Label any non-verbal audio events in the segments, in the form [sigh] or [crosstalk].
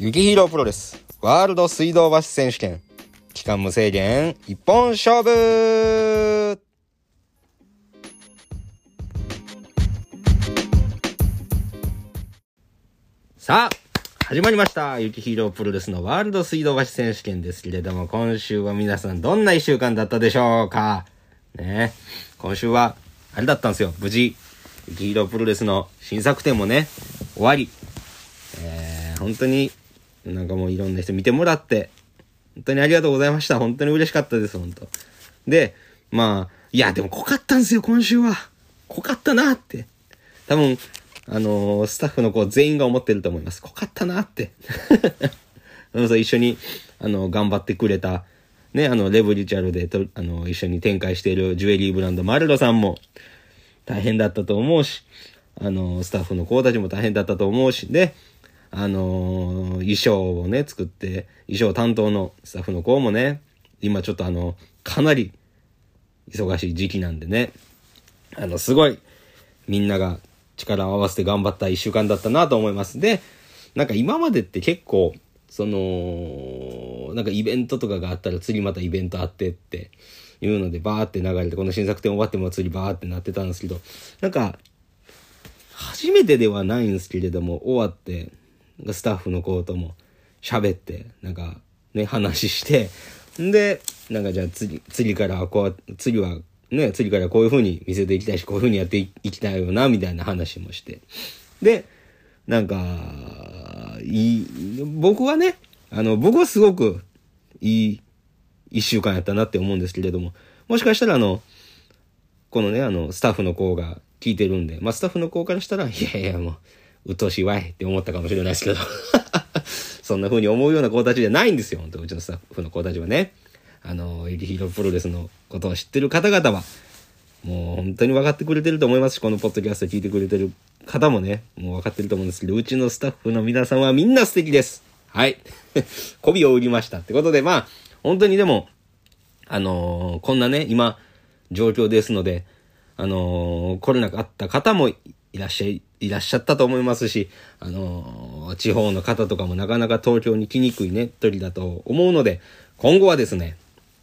雪ヒーロープロレスワールド水道橋選手権期間無制限一本勝負さあ始まりました雪ヒーロープロレスのワールド水道橋選手権ですけれども今週は皆さんどんな一週間だったでしょうかね今週はあれだったんですよ無事雪ヒーロープロレスの新作展もね終わりえー、本当になんかもういろんな人見てもらって、本当にありがとうございました。本当に嬉しかったです、本当。で、まあ、いや、でも濃かったんですよ、今週は。濃かったなって。多分、あのー、スタッフの子全員が思ってると思います。濃かったなって。[laughs] 一緒に、あの、頑張ってくれた、ね、あの、レブリチャルでと、あの、一緒に展開しているジュエリーブランドマルロさんも大変だったと思うし、あの、スタッフの子たちも大変だったと思うし、で、あの、衣装をね、作って、衣装担当のスタッフの子もね、今ちょっとあの、かなり忙しい時期なんでね、あの、すごい、みんなが力を合わせて頑張った一週間だったなと思います。で、なんか今までって結構、その、なんかイベントとかがあったら次またイベントあってっていうのでバーって流れて、この新作展終わっても次バーってなってたんですけど、なんか、初めてではないんですけれども、終わって、スタッフの子とも喋って、なんかね、話して、んで、なんかじゃあ次、次からこう、次はね、次からこういう風に見せていきたいし、こういう風にやっていきたいよな、みたいな話もして。で、なんか、いい、僕はね、あの、僕はすごくいい一週間やったなって思うんですけれども、もしかしたらあの、このね、あの、スタッフの子が聞いてるんで、まあ、スタッフの子からしたら、いやいや、もう、うとしいわいって思ったかもしれないですけど [laughs] そんな風に思うような子たちじゃないんですよ、本当うちのスタッフの子たちはね。あの、イリヒロプロレスのことを知ってる方々は、もう本当に分かってくれてると思いますし、このポッドキャスト聞いてくれてる方もね、もう分かってると思うんですけど、うちのスタッフの皆さんはみんな素敵です。はい。[laughs] 媚びを売りました。ってことで、まあ、本当にでも、あのー、こんなね、今、状況ですので、あのー、コロナがあった方もいらっしゃい、いらっしゃったと思いますし、あのー、地方の方とかもなかなか東京に来にくいね、鳥だと思うので、今後はですね、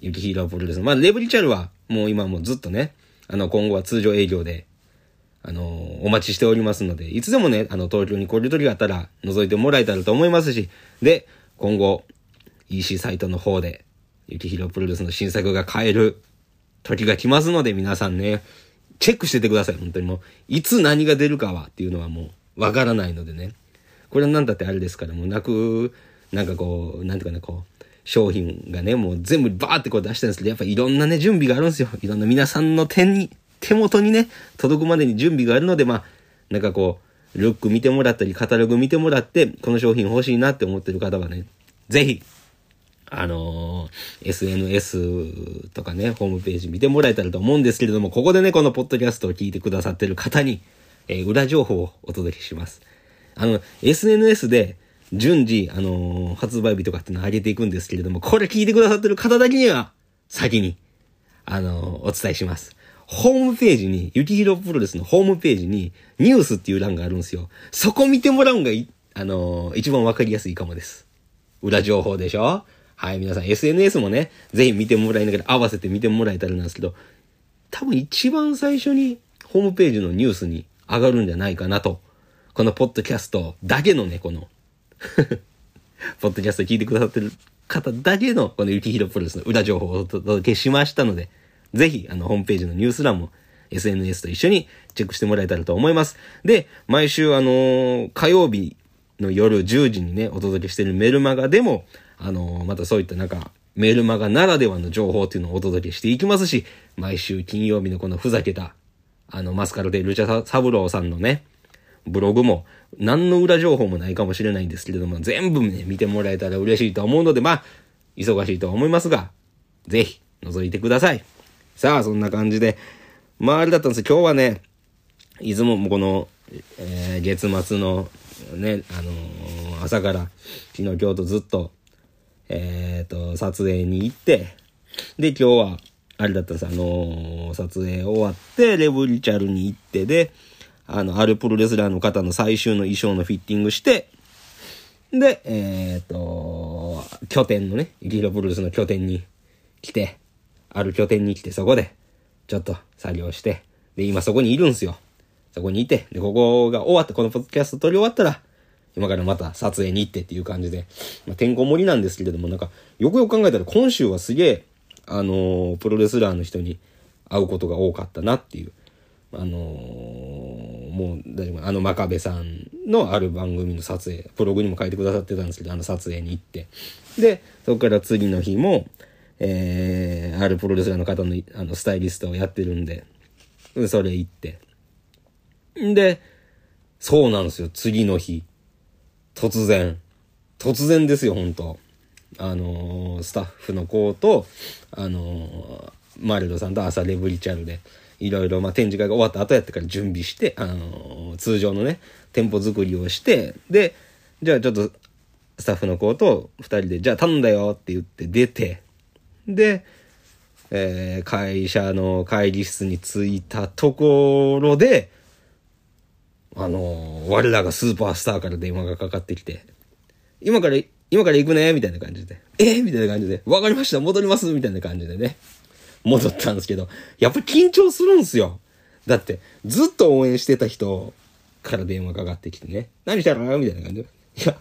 ユキヒーロープロレス。まあ、レブリチャルはもう今もずっとね、あの、今後は通常営業で、あのー、お待ちしておりますので、いつでもね、あの、東京に来る時があったら、覗いてもらえたらと思いますし、で、今後、EC サイトの方で、ユキヒロプロレスの新作が買える時が来ますので、皆さんね、チェックしててください。本当にもう、いつ何が出るかはっていうのはもう、わからないのでね。これは何だってあれですから、もうなく、なんかこう、なんていうかな、こう、商品がね、もう全部バーってこう出してるんですけど、やっぱいろんなね、準備があるんですよ。いろんな皆さんの手に、手元にね、届くまでに準備があるので、まあ、なんかこう、ルック見てもらったり、カタログ見てもらって、この商品欲しいなって思ってる方はね、ぜひ、あのー、SNS とかね、ホームページ見てもらえたらと思うんですけれども、ここでね、このポッドキャストを聞いてくださってる方に、えー、裏情報をお届けします。あの、SNS で順次、あのー、発売日とかっていうのを上げていくんですけれども、これ聞いてくださってる方だけには、先に、あのお伝えします。ホームページに、ゆきひろプロレスのホームページに、ニュースっていう欄があるんですよ。そこ見てもらうんがあの一番わかりやすいかもです。裏情報でしょ？はい、皆さん SNS もね、ぜひ見てもらいながら合わせて見てもらえたらなんですけど、多分一番最初にホームページのニュースに上がるんじゃないかなと。このポッドキャストだけのね、この [laughs] ポッドキャスト聞いてくださってる方だけのこの雪広プロレスの裏情報をお届けしましたので、ぜひあのホームページのニュース欄も SNS と一緒にチェックしてもらえたらと思います。で、毎週あのー、火曜日の夜10時にね、お届けしてるメルマガでも、あの、またそういったなんか、メルマガならではの情報っていうのをお届けしていきますし、毎週金曜日のこのふざけた、あの、マスカルでルチャサブローさんのね、ブログも、何の裏情報もないかもしれないんですけれども、全部ね、見てもらえたら嬉しいと思うので、まあ、忙しいとは思いますが、ぜひ、覗いてください。さあ、そんな感じで、まあ、あれだったんです今日はね、いつもこの、えー、月末のね、あのー、朝から、昨日今日とずっと、えっ、ー、と、撮影に行って、で、今日は、あれだったんです、あのー、撮影終わって、レブリチャルに行って、で、あの、アルプロレスラーの方の最終の衣装のフィッティングして、で、えっ、と、拠点のね、イキヒロプロレスの拠点に来て、ある拠点に来て、そこで、ちょっと作業して、で、今そこにいるんすよ。そこにいて、で、ここが終わって、このポッドキャスト撮り終わったら、今からまた撮影に行ってっていう感じで、まあ、てんこ盛りなんですけれども、なんか、よくよく考えたら今週はすげえ、あのー、プロレスラーの人に会うことが多かったなっていう。あのー、もう、大丈夫。あの、真壁さんのある番組の撮影、ブログにも書いてくださってたんですけど、あの撮影に行って。で、そこから次の日も、えー、あるプロレスラーの方のあのスタイリストをやってるんで、それ行って。んで、そうなんですよ、次の日。突然。突然ですよ、本当あのー、スタッフの子と、あのー、マルドさんと朝レブリチャルで、いろいろ、まあ、展示会が終わった後やってから準備して、あのー、通常のね、店舗作りをして、で、じゃあちょっと、スタッフの子と二人で、じゃあ頼んだよって言って出て、で、えー、会社の会議室に着いたところで、あのー、我らがスーパースターから電話がかかってきて、今から、今から行くねみたいな感じで。えみたいな感じで。わかりました戻りますみたいな感じでね。戻ったんですけど、やっぱり緊張するんすよ。だって、ずっと応援してた人から電話かかってきてね。何したの？みたいな感じで。いや、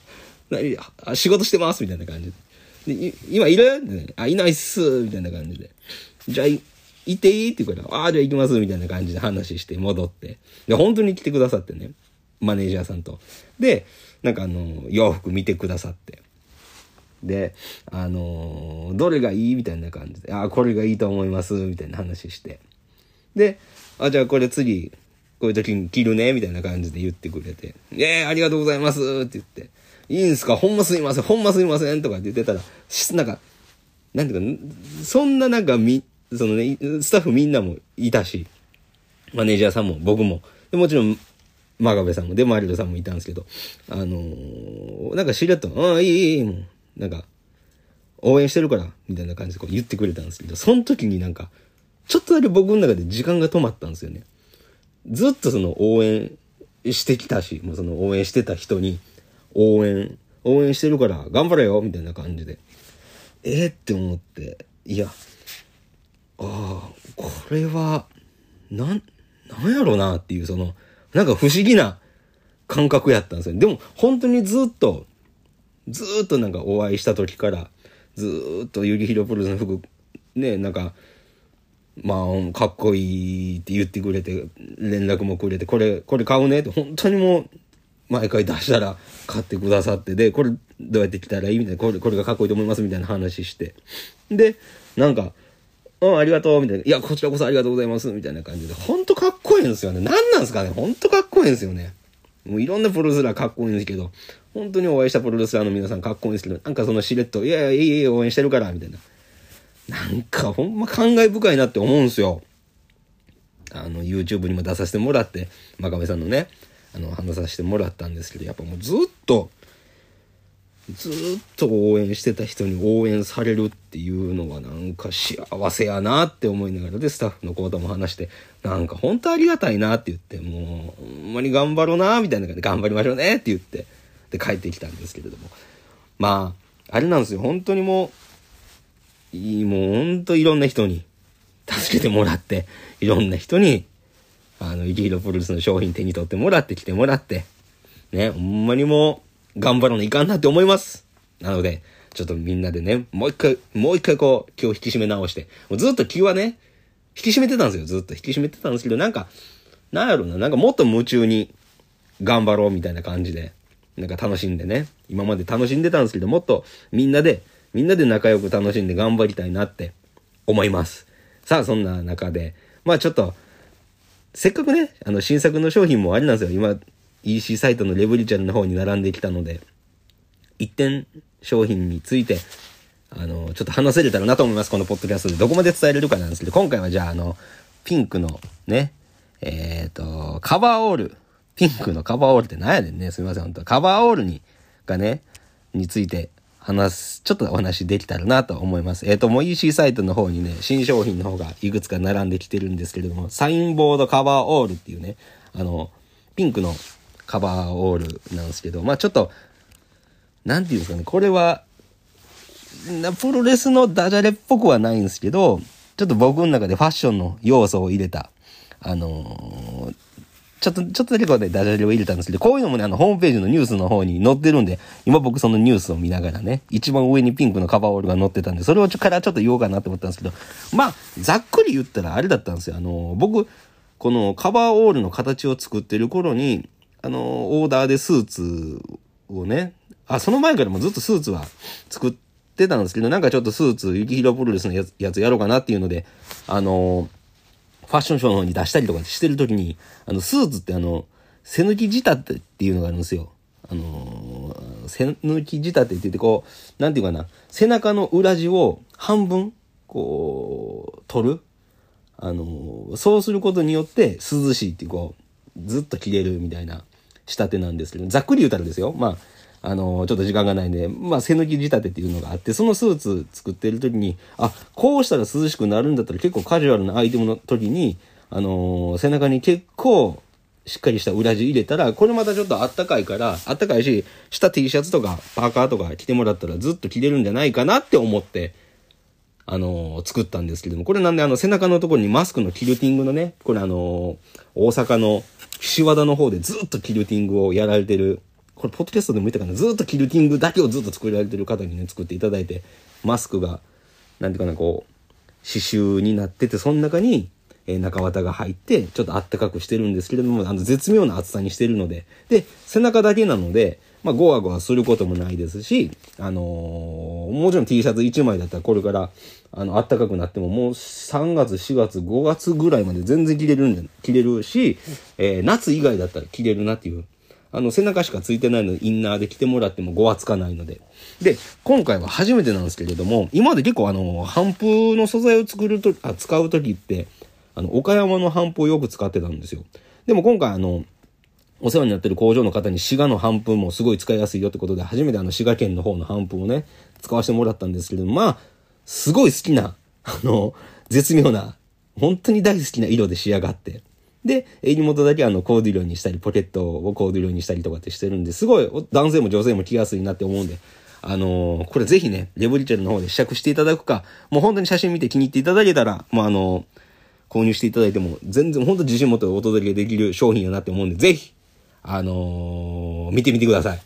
何？あ、仕事してますみたいな感じで。で、今いる、あ、いないっすみたいな感じで。じゃあ、行っていいって言うから、ああ、じゃあ行きますみたいな感じで話して戻って。で、本当に来てくださってね。マネージャーさんと。で、なんかあの、洋服見てくださって。で、あのどれがいいみたいな感じで、あ、これがいいと思います、みたいな話して。で、あ、じゃあこれ次、こういう時に着るね、みたいな感じで言ってくれて、ええー、ありがとうございます、って言って、いいんすか？ほんますいません、ほんますいません、とかって言ってたら、なんか、なんていうか、そんななんかみ、そのね、スタッフみんなもいたし、マネージャーさんも僕も、でもちろん、真壁さんも、で、マリロさんもいたんですけど、あのー、なんかしれっと、ああ、いい、いい、もう、なんか、応援してるから、みたいな感じでこう言ってくれたんですけど、その時になんか、ちょっとだけ僕の中で時間が止まったんですよね。ずっとその応援してきたし、もうその応援してた人に、応援、応援してるから頑張れよみたいな感じで。ええー、って思って、いや、ああ、これは、なん、なんやろなっていう、その、なんか不思議な感覚やったんですよ。でも、本当にずっと、ずっとなんかお会いした時から、ずっとゆりひろプロレスの服、ね、なんか、まあ、かっこいいって言ってくれて、連絡もくれて、これ、これ買うねって、本当にもう、毎回出したら買ってくださってで、これどうやって着たらいいみたいな、これ、これがかっこいいと思いますみたいな話して。で、なんか、うん、ありがとうみたいな。いや、こちらこそありがとうございますみたいな感じで。ほんとかっこいいんですよね。何なんですかねほんとかっこいいんですよね。もういろんなプロレスラーかっこいいんですけど、本当にお会いしたプロレスラーの皆さんかっこいいんですけど、なんかそのしれっと、いやいや、いいいい応援してるから、みたいな。なんかほんま感慨深いなって思うんですよ。あの、YouTube にも出させてもらって、真壁さんのね、あの、話させてもらったんですけど、やっぱもうずっと、ずっと応援してた人に応援されるっていうのがなんか幸せやなって思いながらで、スタッフの子とも話して、なんか本当ありがたいなって言って、もう、ほんまに頑張ろうなみたいな感じで頑張りましょうねって言って、で帰ってきたんですけれども。まあ、あれなんですよ。本当にもう、いい、もう本当いろんな人に助けてもらって、いろんな人にあの、イキヒロプロレスの商品手に取ってもらって来てもらって、ね、ほんまにもう、頑張らないかんなって思います。なので、ちょっとみんなでね、もう一回、もう一回こう、今日引き締め直して、もうずっと気はね、引き締めてたんですよ。ずっと引き締めてたんですけど、なんか、なんやろな、なんかもっと夢中に頑張ろうみたいな感じで、なんか楽しんでね、今まで楽しんでたんですけど、もっとみんなで、みんなで仲良く楽しんで頑張りたいなって思います。さあ、そんな中で、まあちょっと、せっかくね、あの、新作の商品もあれなんですよ。今、EC サイトのレブリちゃんの方に並んできたので、一点商品について、あの、ちょっと話せれたらなと思います。このポッドキャストで。どこまで伝えれるかなんですけど、今回はじゃあ、あの、ピンクのね、えっ、ー、と、カバーオール。ピンクのカバーオールって何やねんね。すみません、本当カバーオールに、がね、について話す、ちょっとお話できたらなと思います。えっ、ー、と、もう EC サイトの方にね、新商品の方がいくつか並んできてるんですけれども、サインボードカバーオールっていうね、あの、ピンクのカバーオールなんですけど、まあちょっと、なんていうんですかね、これは、プロレスのダジャレっぽくはないんですけど、ちょっと僕の中でファッションの要素を入れた、あのーちょっと、ちょっとだけこうね、ダジャレを入れたんですけど、こういうのもね、あの、ホームページのニュースの方に載ってるんで、今僕そのニュースを見ながらね、一番上にピンクのカバーオールが載ってたんで、それをちょからちょっと言おうかなって思ったんですけど、まあ、ざっくり言ったらあれだったんですよ。あの、僕、このカバーオールの形を作ってる頃に、あの、オーダーでスーツをね、あ、その前からもずっとスーツは作ってたんですけど、なんかちょっとスーツ、雪広プロレスのやつやつやろうかなっていうので、あの、ファッションショーの方に出したりとかしてる時に、あの、スーツってあの、背抜き仕立てっていうのがあるんですよ。あの、背抜き仕立てって言ってこう、なんていうかな、背中の裏地を半分、こう、取る。あの、そうすることによって涼しいって、こう、ずっと着れるみたいな仕立てなんですけど、ざっくり言うたらですよ。まあ、あのー、ちょっと時間がないんで、まあ、背抜き仕立てっていうのがあって、そのスーツ作ってる時に、あ、こうしたら涼しくなるんだったら結構カジュアルなアイテムの時に、あの背中に結構しっかりした裏地入れたら、これまたちょっとあったかいから、あったかいし、下 T シャツとかパーカーとか着てもらったらずっと着れるんじゃないかなって思って、あの、作ったんですけども、これなんであの背中のところにマスクのキルティングのね、これあの、大阪の岸和田の方でずっとキルティングをやられてる、これポッドキャストでも言ったかな、ずっとキルティングだけをずっと作られてる方にね、作っていただいて、マスクが、なんていうかな、こう、刺繍になってて、その中に、え中綿が入って、ちょっとあったかくしてるんですけれども、あの、絶妙な厚さにしてるので、で、背中だけなので、まあ、ゴワゴワすることもないですし、あのー、もちろん T シャツ1枚だったらこれから、あの、暖かくなっても、もう3月、4月、5月ぐらいまで全然着れるんで、着れるし、えー、夏以外だったら着れるなっていう。あの、背中しかついてないので、インナーで着てもらってもごわつかないので。で、今回は初めてなんですけれども、今まで結構あの、帆布の素材を作ると、あ、使うときって、あの、岡山の帆布をよく使ってたんですよ。でも今回あの、お世話になってる工場の方に滋賀の帆布もすごい使いやすいよってことで、初めてあの滋賀県の方の帆布をね、使わせてもらったんですけど、まあ、すごい好きな、あの、絶妙な、本当に大好きな色で仕上がって。で、襟元だけあのコーデュロイにしたり、ポケットをコーデュロイにしたりとかってしてるんで、すごい男性も女性も着やすいなって思うんで、あのー、これぜひね、レボリチェルの方で試着していただくか、もう本当に写真見て気に入っていただけたら、もうあのー購入していただいても、全然本当自信持ってお届けできる商品やなって思うんで、ぜひ、あのー、見てみてください。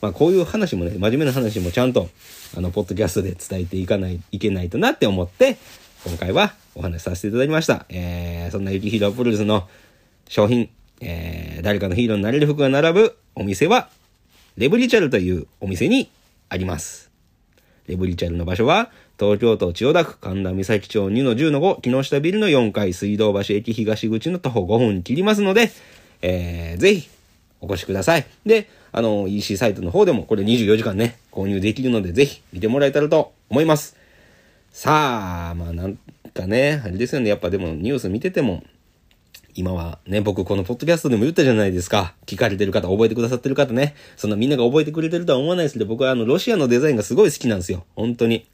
まあこういう話もね、真面目な話もちゃんと、あの、ポッドキャストで伝えていかない、いけないとなって思って、今回はお話しさせていただきました。えー、そんなユキヒロプロレスの商品、えー、誰かのヒーローになれる服が並ぶお店は、レブリチャルというお店にあります。レブリチャルの場所は、東京都千代田区神田三崎町2の10の5、木下ビルの4階水道橋駅東口の徒歩5分切りますので、えー、ぜひお越しください。で、あの、EC サイトの方でもこれ24時間ね、購入できるので、ぜひ見てもらえたらと思います。さあ、まあなんかね、あれですよね、やっぱでもニュース見てても、今はね、僕このポッドキャストでも言ったじゃないですか。聞かれてる方、覚えてくださってる方ね。そんなみんなが覚えてくれてるとは思わないですけど、僕はあの、ロシアのデザインがすごい好きなんですよ。本当に。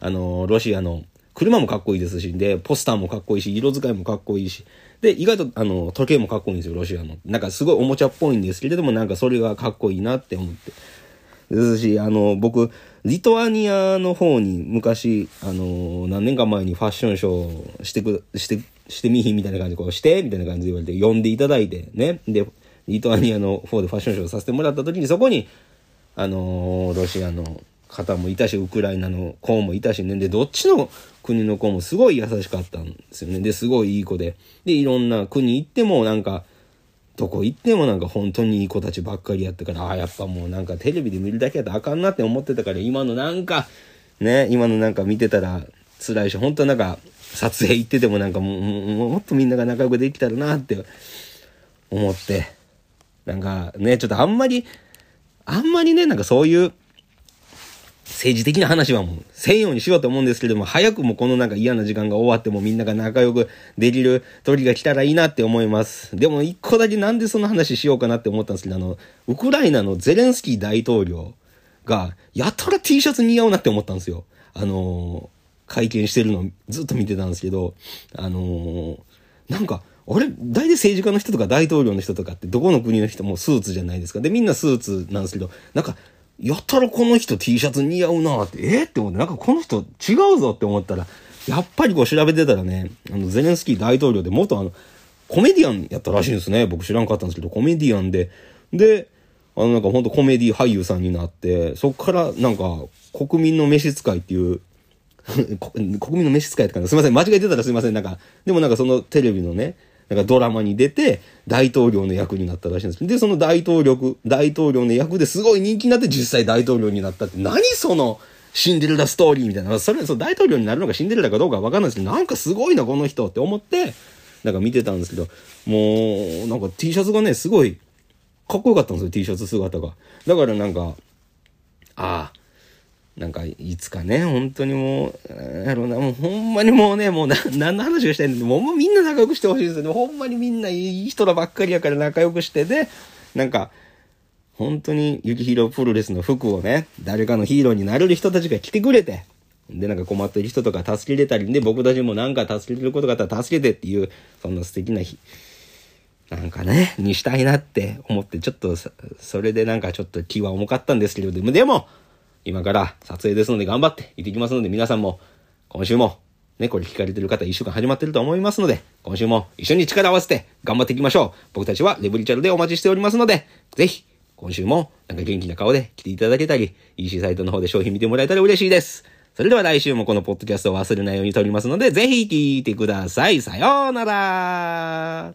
あの、ロシアの車もかっこいいですし、で、ポスターもかっこいいし、色使いもかっこいいし、で、意外と、あの、時計もかっこいいんですよ、ロシアの。なんかすごいおもちゃっぽいんですけれども、なんかそれがかっこいいなって思って。ですし、あの、僕、リトアニアの方に昔、あの、何年か前にファッションショーしてく、して、してみひんみたいな感じで、こうして、みたいな感じで言われて、呼んでいただいて、ね。で、リトアニアの方でファッションショーさせてもらった時に、そこに、あの、ロシアの方もいたし、ウクライナの子もいたしね。で、どっちの国の子もすごい優しかったんですよね。で、すごいいい子で。で、いろんな国行ってもなんか、どこ行ってもなんか本当にいい子たちばっかりやったから、ああ、やっぱもうなんかテレビで見るだけやったらあかんなって思ってたから、今のなんか、ね、今のなんか見てたら辛いし、本当なんか撮影行っててもなんかもう、もっとみんなが仲良くできたらなって思って、なんかね、ちょっとあんまり、あんまりね、なんかそういう政治的な話はもうせんようにしようと思うんですけども、早くもこのなんか嫌な時間が終わってもみんなが仲良くできる時が来たらいいなって思います。でも一個だけなんでその話しようかなって思ったんですけど、あの、ウクライナのゼレンスキー大統領が、やたら T シャツ似合うなって思ったんですよ。あのー、会見してるのずっと見てたんですけど、あのー、なんか、あれ？大体政治家の人とか大統領の人とかってどこの国の人もスーツじゃないですか。で、みんなスーツなんですけど、なんか、やったらこの人 T シャツ似合うなって、え、って思って、なんかこの人違うぞって思ったら、やっぱりこう調べてたらね、あの、ゼレンスキー大統領で元あの、コメディアンやったらしいんですね。僕知らんかったんですけど、コメディアンで。で、あの、なんかほんとコメディ俳優さんになって、そっからなんか、国民の召使いっていう [laughs] 国民の召使いってかなすいません、間違えてたらすいません。なんか、でもなんかそのテレビのね、なんかドラマに出て、大統領の役になったらしいんですで、その大統領、大統領の役ですごい人気になって実際大統領になったって、何その、シンデレラストーリーみたいな。それ、そう、大統領になるのかシンデレラかどうかわかんないですけど、なんかすごいな、この人って思って、なんか見てたんですけど、もう、なんか T シャツがね、すごい、かっこよかったんですよ、T シャツ姿が。だからなんか、ああ、なんか、いつかね、本当にもう、やろうな、もうほんまにもうね、もうな、何の話がしたいんで、もうみんな仲良くしてほしいですよね。ほんまにみんないい人らばっかりやから仲良くしてで、なんか、本当に、ユキヒロプロレスの服をね、誰かのヒーローになれる人たちが来てくれて、で、なんか困ってる人とか助けれたり、で、僕たちもなんか助けれることがあったら助けてっていう、そんな素敵な日、なんかね、にしたいなって思って、ちょっと、それでなんかちょっと気は重かったんですけれど、も、でも、今から撮影ですので頑張って行ってきますので、皆さんも、今週も、ね、これ聞かれてる方、一週間始まってると思いますので、今週も一緒に力を合わせて頑張っていきましょう。僕たちはレブリチャルでお待ちしておりますので、ぜひ、今週もなんか元気な顔で来ていただけたり、EC サイトの方で商品見てもらえたら嬉しいです。それでは来週もこのポッドキャストを忘れないように撮りますので、ぜひ聞いてください。さようなら